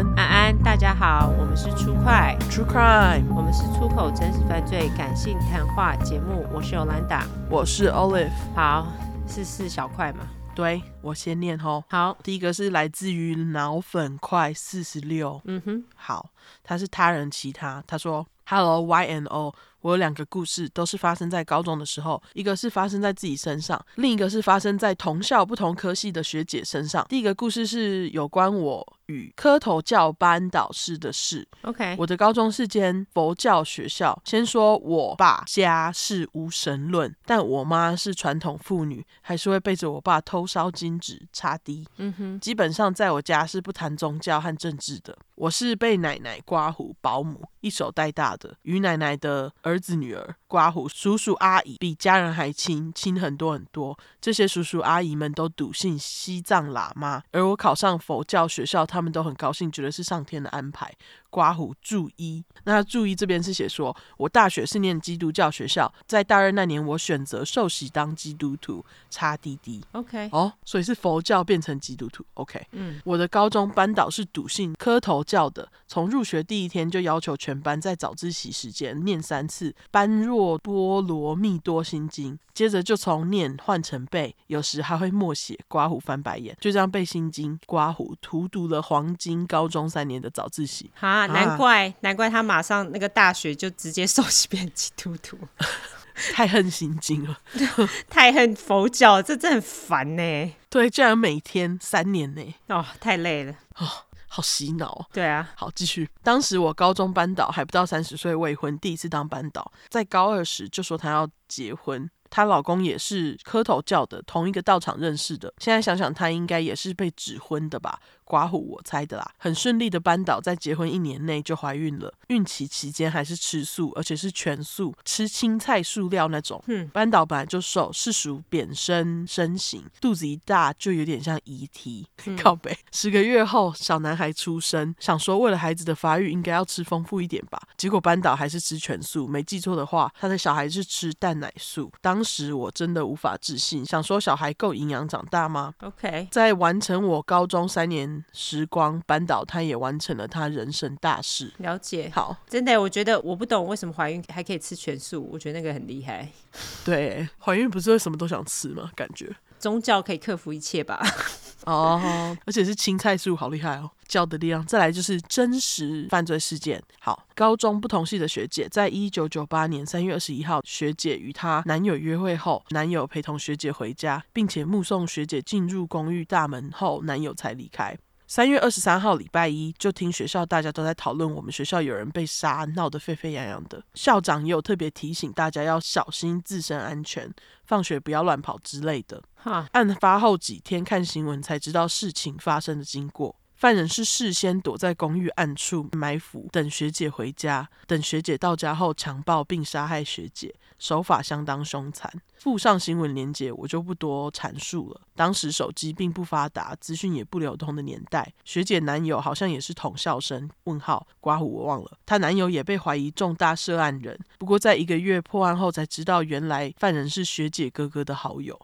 安，安安，大家好，我们是出快。True Crime，我们是出口真实犯罪感性谈话节目，我是 Olanda，我是 Olive，好，是四小块嘛？对，我先念吼，好，第一个是来自于脑粉块四十六，嗯哼，好，他是他人其他，他说 Hello Y N O。我有两个故事，都是发生在高中的时候，一个是发生在自己身上，另一个是发生在同校不同科系的学姐身上。第一个故事是有关我与磕头教班导师的事。OK，我的高中是间佛教学校。先说我爸家是无神论，但我妈是传统妇女，还是会背着我爸偷烧金纸插滴。嗯哼，基本上在我家是不谈宗教和政治的。我是被奶奶刮胡保姆一手带大的，与奶奶的儿子女儿刮胡叔叔阿姨比家人还亲，亲很多很多。这些叔叔阿姨们都笃信西藏喇嘛，而我考上佛教学校，他们都很高兴，觉得是上天的安排。刮胡注一，那注一这边是写说，我大学是念基督教学校，在大二那年我选择受洗当基督徒，插滴滴。OK，哦，所以是佛教变成基督徒。OK，嗯，我的高中班导是笃信磕头教的，从入学第一天就要求全班在早自习时间念三次般若波罗蜜多心经，接着就从念换成背，有时还会默写，刮胡翻白眼，就这样背心经，刮胡荼毒了黄金高中三年的早自习。啊，难怪、啊、难怪他马上那个大学就直接受洗变基督徒，太恨心经了，太恨佛教，这真的很烦呢。对，居然每天三年呢，哦，太累了，哦，好洗脑。对啊，好，继续。当时我高中班导还不到三十岁，未婚，第一次当班导，在高二时就说他要结婚。她老公也是磕头教的，同一个道场认识的。现在想想，她应该也是被指婚的吧？刮胡，我猜的啦。很顺利的班导在结婚一年内就怀孕了，孕期期间还是吃素，而且是全素，吃青菜素料那种。嗯，班导本来就瘦，是属扁身身形，肚子一大就有点像遗体。嗯、靠北。十个月后，小男孩出生，想说为了孩子的发育，应该要吃丰富一点吧？结果班导还是吃全素，没记错的话，他的小孩是吃蛋奶素。当当时我真的无法置信，想说小孩够营养长大吗？OK，在完成我高中三年时光，扳倒他也完成了他人生大事。了解，好，真的，我觉得我不懂为什么怀孕还可以吃全素，我觉得那个很厉害。对，怀孕不是会什么都想吃吗？感觉宗教可以克服一切吧？哦，而且是青菜素，好厉害哦！教的力量。再来就是真实犯罪事件。好，高中不同系的学姐，在一九九八年三月二十一号，学姐与她男友约会后，男友陪同学姐回家，并且目送学姐进入公寓大门后，男友才离开。三月二十三号礼拜一，就听学校大家都在讨论我们学校有人被杀，闹得沸沸扬扬的。校长也有特别提醒大家要小心自身安全，放学不要乱跑之类的。哈，案发后几天看新闻才知道事情发生的经过。犯人是事先躲在公寓暗处埋伏，等学姐回家，等学姐到家后强暴并杀害学姐，手法相当凶残。附上新闻连结，我就不多阐述了。当时手机并不发达，资讯也不流通的年代，学姐男友好像也是同校生。问号，刮胡我忘了。她男友也被怀疑重大涉案人，不过在一个月破案后才知道，原来犯人是学姐哥哥的好友。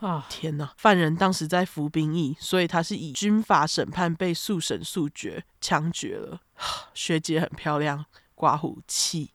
啊，天哪！犯人当时在服兵役，所以他是以军法审判被速审速决，枪决了。学姐很漂亮，刮胡气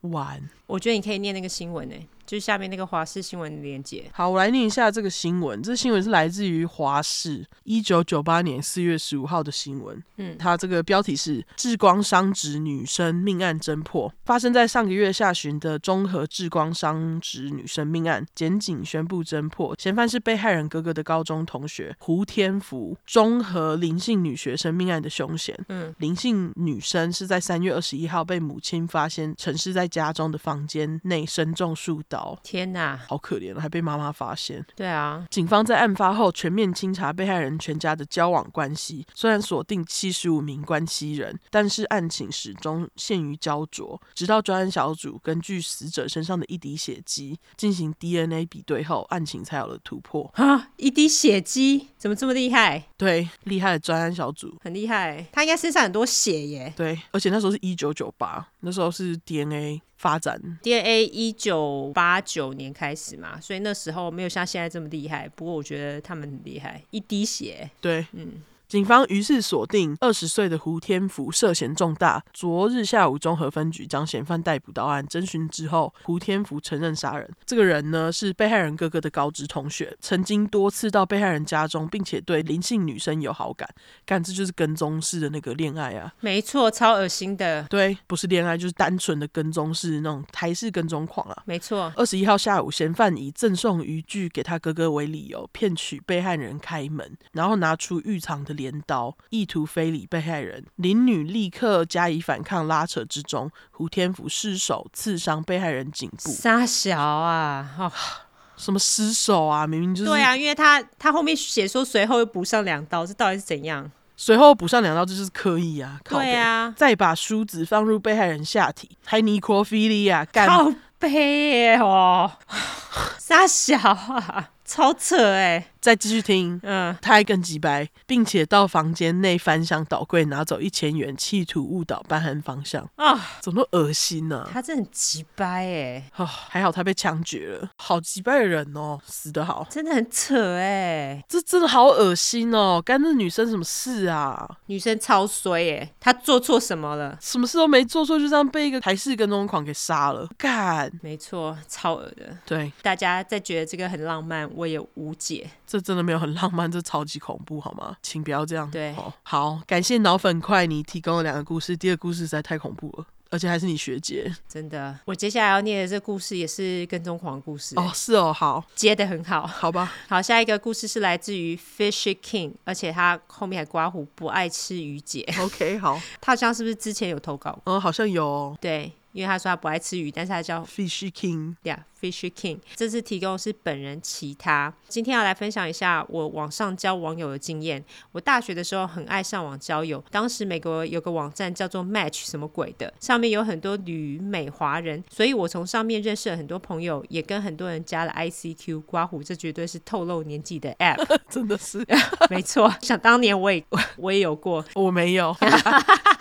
完。我觉得你可以念那个新闻呢。就是下面那个华视新闻的连接。好，我来念一下这个新闻。这新闻是来自于华视，一九九八年四月十五号的新闻。嗯，它这个标题是“志光商职女生命案侦破”，发生在上个月下旬的中和志光商职女生命案，检警宣布侦破，嫌犯是被害人哥哥的高中同学胡天福。中和林姓女学生命案的凶嫌。嗯，林姓女生是在三月二十一号被母亲发现沉尸在家中的房间内，身中数刀。天哪，好可怜，还被妈妈发现。对啊，警方在案发后全面清查被害人全家的交往关系，虽然锁定七十五名关系人，但是案情始终陷于焦灼。直到专案小组根据死者身上的一滴血迹进行 DNA 比对后，案情才有了突破。啊，一滴血迹怎么这么厉害？对，厉害的专案小组很厉害，他应该身上很多血耶。对，而且那时候是一九九八，那时候是 DNA。发展 DNA 一九八九年开始嘛，所以那时候没有像现在这么厉害。不过我觉得他们很厉害，一滴血，对，嗯。警方于是锁定二十岁的胡天福涉嫌重大，昨日下午综合分局将嫌犯逮捕到案。侦讯之后，胡天福承认杀人。这个人呢是被害人哥哥的高职同学，曾经多次到被害人家中，并且对林姓女生有好感。干，这就是跟踪式的那个恋爱啊！没错，超恶心的。对，不是恋爱，就是单纯的跟踪式那种台式跟踪狂啊！没错。二十一号下午，嫌犯以赠送渔具给他哥哥为理由，骗取被害人开门，然后拿出预藏的镰刀，意图非礼被害人。林女立刻加以反抗，拉扯之中，胡天福失手刺伤被害人颈部。杀小啊！哦，什么失手啊？明明就是对啊，因为他他后面写说随后又补上两刀，这到底是怎样？随后补上两刀，这就是刻意啊！对啊，再把梳子放入被害人下体，还尼克菲利亚干靠背哦，杀小啊！超扯哎、欸！再继续听，嗯，他还更机掰，并且到房间内翻箱倒柜拿走一千元，企图误导办案方向啊！怎么那么恶心呢、啊？他真的很急掰哎！哦，还好他被枪决了，好急掰的人哦，死得好，真的很扯哎！这真的好恶心哦，干这女生什么事啊？女生超衰哎，她做错什么了？什么事都没做错，就这样被一个台式跟踪狂给杀了，干！没错，超恶的。对，大家在觉得这个很浪漫。我也无解，这真的没有很浪漫，这超级恐怖，好吗？请不要这样。对，哦、好，感谢脑粉块你提供了两个故事，第二个故事实在太恐怖了，而且还是你学姐，真的。我接下来要念的这个故事也是跟踪狂故事哦，是哦，好，接的很好，好吧。好，下一个故事是来自于 Fishy King，而且他后面还刮胡不爱吃鱼姐。OK，好，他好像是不是之前有投稿？嗯，好像有、哦。对。因为他说他不爱吃鱼，但是他叫 Fishy King，对呀，Fishy King。这次提供的是本人其他。今天要来分享一下我网上交网友的经验。我大学的时候很爱上网交友，当时美国有个网站叫做 Match 什么鬼的，上面有很多旅美华人，所以我从上面认识了很多朋友，也跟很多人加了 ICQ。刮胡，这绝对是透露年纪的 App，真的是，没错。想当年我也 我也有过，我没有。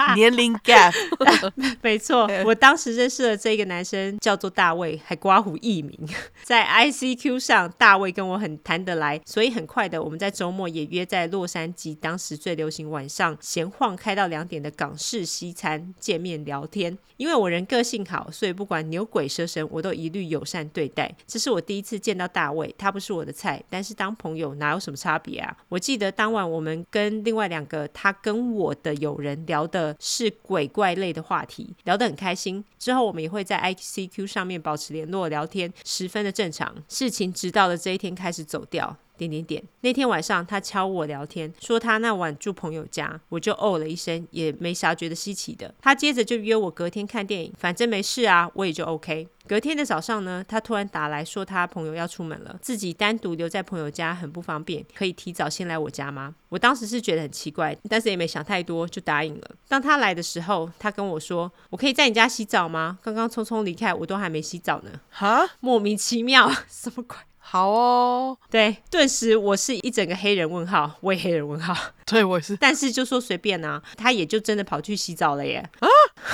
年龄 gap，没错，我当时认识了这个男生，叫做大卫，还刮胡艺名。在 ICQ 上，大卫跟我很谈得来，所以很快的，我们在周末也约在洛杉矶，当时最流行晚上闲晃开到两点的港式西餐见面聊天。因为我人个性好，所以不管牛鬼蛇神，我都一律友善对待。这是我第一次见到大卫，他不是我的菜，但是当朋友哪有什么差别啊？我记得当晚我们跟另外两个他跟我的友人聊是鬼怪类的话题，聊得很开心。之后我们也会在 ICQ 上面保持联络聊天，十分的正常。事情直到了这一天开始走掉。点点点。那天晚上他敲我聊天，说他那晚住朋友家，我就哦了一声，也没啥觉得稀奇的。他接着就约我隔天看电影，反正没事啊，我也就 OK。隔天的早上呢，他突然打来说他朋友要出门了，自己单独留在朋友家很不方便，可以提早先来我家吗？我当时是觉得很奇怪，但是也没想太多，就答应了。当他来的时候，他跟我说：“我可以在你家洗澡吗？刚刚匆匆离开，我都还没洗澡呢。”哈，莫名其妙，什么鬼？好哦，对，顿时我是一整个黑人问号，我也黑人问号，对我也是，但是就说随便啊，他也就真的跑去洗澡了耶。啊，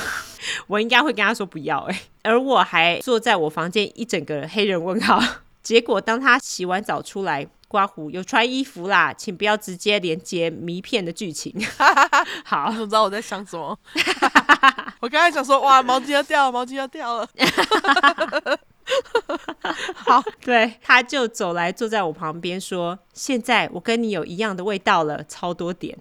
我应该会跟他说不要哎，而我还坐在我房间一整个黑人问号。结果当他洗完澡出来，刮胡有穿衣服啦，请不要直接连接迷片的剧情。好，我知道我在想什么。我刚才想说，哇，毛巾要掉了，毛巾要掉了。好，对，他就走来坐在我旁边说：“现在我跟你有一样的味道了，超多点，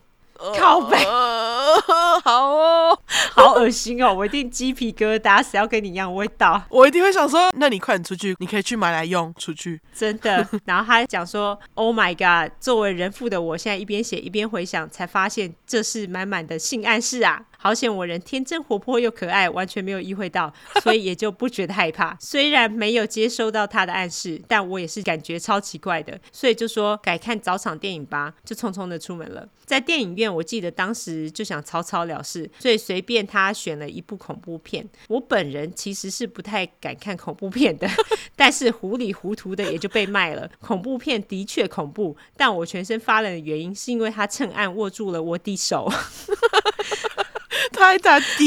靠北，好哦，好恶心哦，我一定鸡皮疙瘩，谁要跟你一样味道？我一定会想说，那你快点出去，你可以去买来用，出去，真的。然后他讲说，Oh my god，作为人父的我现在一边写一边回想，才发现这是满满的性暗示啊。”好险我人天真活泼又可爱，完全没有意会到，所以也就不觉得害怕。虽然没有接收到他的暗示，但我也是感觉超奇怪的，所以就说改看早场电影吧，就匆匆的出门了。在电影院，我记得当时就想草草了事，所以随便他选了一部恐怖片。我本人其实是不太敢看恐怖片的，但是糊里糊涂的也就被卖了。恐怖片的确恐怖，但我全身发冷的原因是因为他趁暗握住了我的手。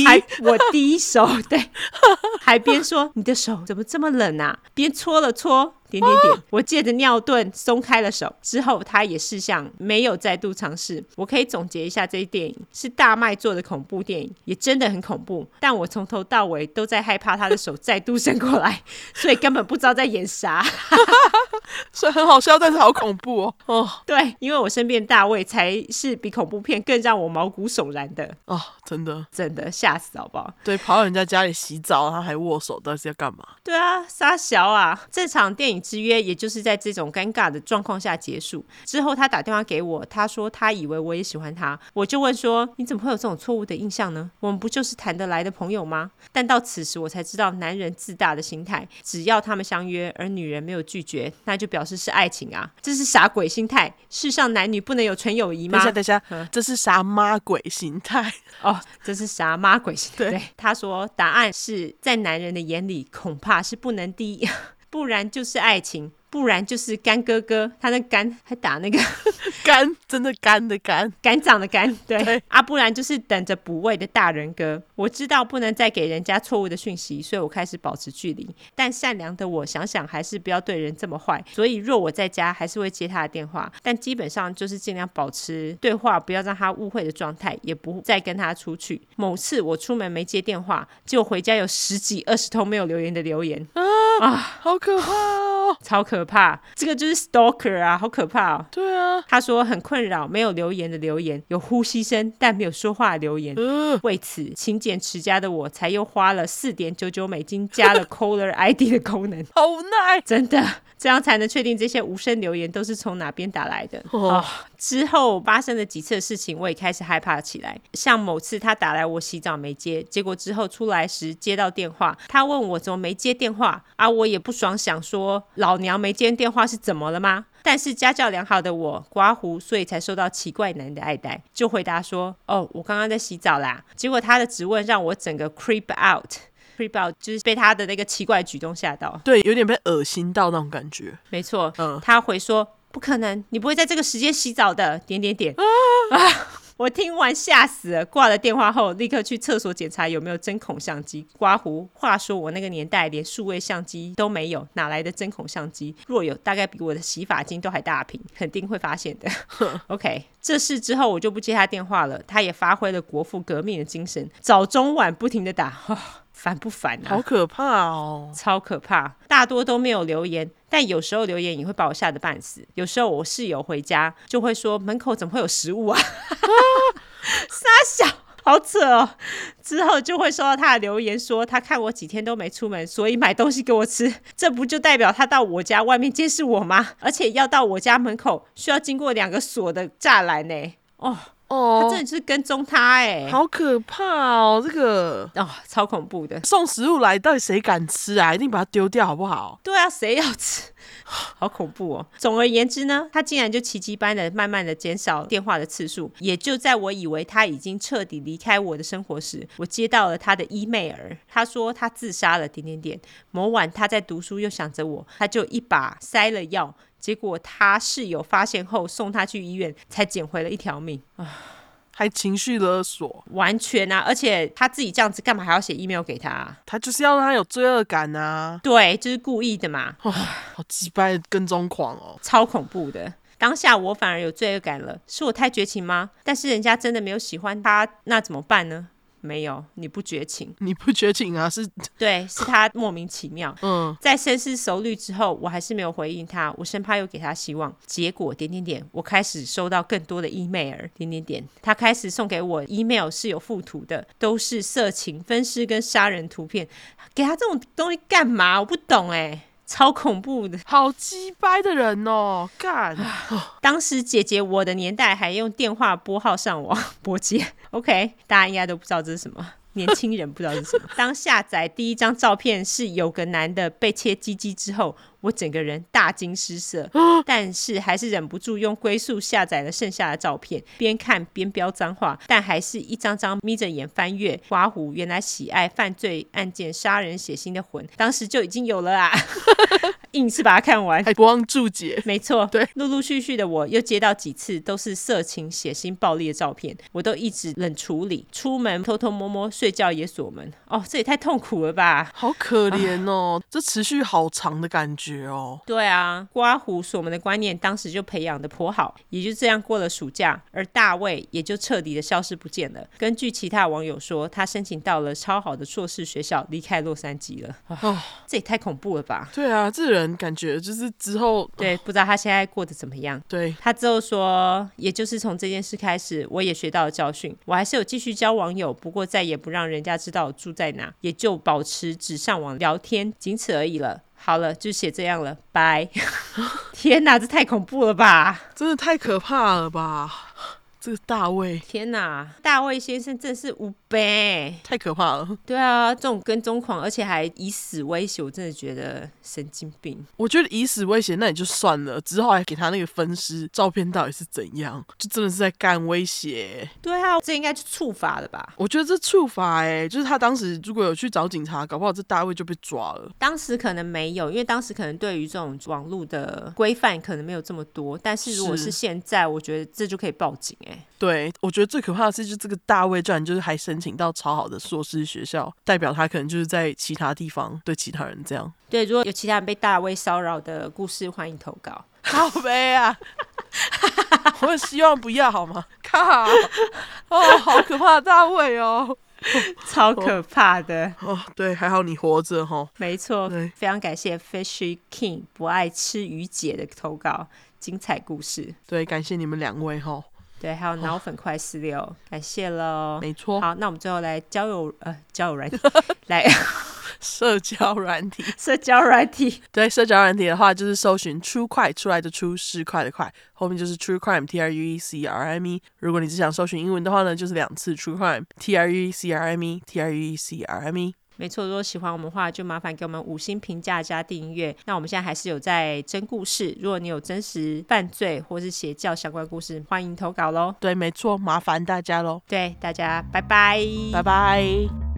还我第一手，对，还边说你的手怎么这么冷啊？边搓了搓点点点。我借着尿遁松开了手，之后他也试想，没有再度尝试。我可以总结一下，这一电影是大麦做的恐怖电影，也真的很恐怖。但我从头到尾都在害怕他的手再度伸过来，所以根本不知道在演啥。所以很好笑，但是好恐怖哦。哦，对，因为我身边大卫才是比恐怖片更让我毛骨悚然的。哦，真的，真的吓死好不好？对，跑到人家家里洗澡，他还握手，到底是要干嘛？对啊，撒小啊！这场电影之约也就是在这种尴尬的状况下结束。之后他打电话给我，他说他以为我也喜欢他，我就问说你怎么会有这种错误的印象呢？我们不就是谈得来的朋友吗？但到此时我才知道男人自大的心态，只要他们相约，而女人没有拒绝，那就表示是爱情啊！这是啥鬼心态？世上男女不能有纯友谊吗？等一下，等一下，嗯、这是啥妈鬼心态？哦，这是啥妈鬼心态？对，对，他说答案是在男人的眼里恐怕是不能低，不然就是爱情。不然就是干哥哥，他那干还打那个 干，真的干的干，干长的干，对，对啊，不然就是等着补位的大人哥。我知道不能再给人家错误的讯息，所以我开始保持距离。但善良的我想想，还是不要对人这么坏。所以若我在家，还是会接他的电话，但基本上就是尽量保持对话，不要让他误会的状态，也不再跟他出去。某次我出门没接电话，结果回家有十几二十通没有留言的留言啊，啊，好可怕哦，超可。怕，这个就是 stalker 啊，好可怕哦。对啊，他说很困扰，没有留言的留言，有呼吸声但没有说话的留言。呃、为此勤俭持家的我才又花了四点九九美金加了 caller ID 的功能。好耐，真的。这样才能确定这些无声留言都是从哪边打来的。哦，oh, 之后发生了几次的事情，我也开始害怕起来。像某次他打来，我洗澡没接，结果之后出来时接到电话，他问我怎么没接电话，啊，我也不爽，想说老娘没接电话是怎么了吗？但是家教良好的我刮胡，所以才受到奇怪男的爱戴，就回答说：哦，我刚刚在洗澡啦。结果他的质问让我整个 creep out，creep out。就是被他的那个奇怪举动吓到，对，有点被恶心到那种感觉。没错，嗯，他回说不可能，你不会在这个时间洗澡的。点点点啊，啊！我听完吓死了，挂了电话后立刻去厕所检查有没有针孔相机。刮胡，话说我那个年代连数位相机都没有，哪来的针孔相机？若有，大概比我的洗发精都还大瓶，肯定会发现的。呵 OK，这事之后我就不接他电话了。他也发挥了国父革命的精神，早中晚不停的打。哦烦不烦啊？好可怕哦，超可怕！大多都没有留言，但有时候留言也会把我吓得半死。有时候我室友回家就会说：“门口怎么会有食物啊？” 傻小，好扯哦。之后就会收到他的留言说：“他看我几天都没出门，所以买东西给我吃。”这不就代表他到我家外面监视我吗？而且要到我家门口需要经过两个锁的栅栏呢。哦。哦，他真的是跟踪他哎，好可怕哦！这个哦，超恐怖的。送食物来，到底谁敢吃啊？一定把它丢掉好不好？对啊，谁要吃？好恐怖哦！总而言之呢，他竟然就奇迹般的慢慢的减少电话的次数。也就在我以为他已经彻底离开我的生活时，我接到了他的 email。他说他自杀了，点点点。某晚他在读书，又想着我，他就一把塞了药。结果他室友发现后送他去医院，才捡回了一条命啊！还情绪勒索，完全啊！而且他自己这样子，干嘛还要写 email 给他啊？他就是要让他有罪恶感啊！对，就是故意的嘛！哇，好鸡掰的跟踪狂哦，超恐怖的。当下我反而有罪恶感了，是我太绝情吗？但是人家真的没有喜欢他，那怎么办呢？没有，你不绝情，你不绝情啊？是，对，是他莫名其妙。嗯，在深思熟虑之后，我还是没有回应他，我生怕又给他希望。结果点点点，我开始收到更多的 email。点点点，他开始送给我 email 是有附图的，都是色情、分尸跟杀人图片。给他这种东西干嘛？我不懂哎。超恐怖的，好鸡掰的人哦！干，当时姐姐我的年代还用电话拨号上网 拨接，OK，大家应该都不知道这是什么。年轻人不知道是什么。当下载第一张照片是有个男的被切鸡鸡之后，我整个人大惊失色，但是还是忍不住用龟速下载了剩下的照片，边看边飙脏话，但还是一张张眯着眼翻阅。刮胡，原来喜爱犯罪案件、杀人血腥的魂，当时就已经有了啊！硬是把它看完，还不忘注解。没错，对，陆陆续续的我又接到几次都是色情、血腥、暴力的照片，我都一直冷处理，出门偷偷摸摸，睡觉也锁门。哦，这也太痛苦了吧！好可怜哦，这持续好长的感觉哦。对啊，刮胡锁门的观念当时就培养的颇好，也就这样过了暑假，而大卫也就彻底的消失不见了。根据其他网友说，他申请到了超好的硕士学校，离开洛杉矶了。啊，这也太恐怖了吧！对啊，这人感觉就是之后对，不知道他现在过得怎么样。对，他之后说，也就是从这件事开始，我也学到了教训。我还是有继续交网友，不过再也不让人家知道我住在哪，也就保持只上网聊天，仅此而已了。好了，就写这样了，拜。天哪，这太恐怖了吧！真的太可怕了吧！这个大卫，天哪，大卫先生真是无悲，太可怕了。对啊，这种跟踪狂，而且还以死威胁，我真的觉得神经病。我觉得以死威胁那也就算了，之后还给他那个分尸照片，到底是怎样？就真的是在干威胁。对啊，这应该是处罚了吧？我觉得这处罚，哎，就是他当时如果有去找警察，搞不好这大卫就被抓了。当时可能没有，因为当时可能对于这种网络的规范可能没有这么多。但是如果是现在，我觉得这就可以报警，哎。对，我觉得最可怕的是，就这个大卫居然就是还申请到超好的硕士学校，代表他可能就是在其他地方对其他人这样。对，如果有其他人被大卫骚扰的故事，欢迎投稿。好悲啊！我希望不要好吗？靠！哦，好可怕的大卫哦，超可怕的哦。对，还好你活着哈、哦。没错，对，非常感谢 Fishy King 不爱吃鱼姐的投稿，精彩故事。对，感谢你们两位哈。对，还有脑粉快四六，哦、感谢喽。没错。好，那我们最后来交友呃交友软体 来社交软体社交软体。对，社交软体的话就是搜寻 True Crime 出来的出是快的快，后面就是 True Crime T R U E C R M E。如果你只想搜寻英文的话呢，就是两次 True Crime T R U E C R M E T R U E C R M E。没错，如果喜欢我们的话，就麻烦给我们五星评价加订阅。那我们现在还是有在真故事，如果你有真实犯罪或是邪教相关故事，欢迎投稿喽。对，没错，麻烦大家喽。对，大家拜拜，拜拜。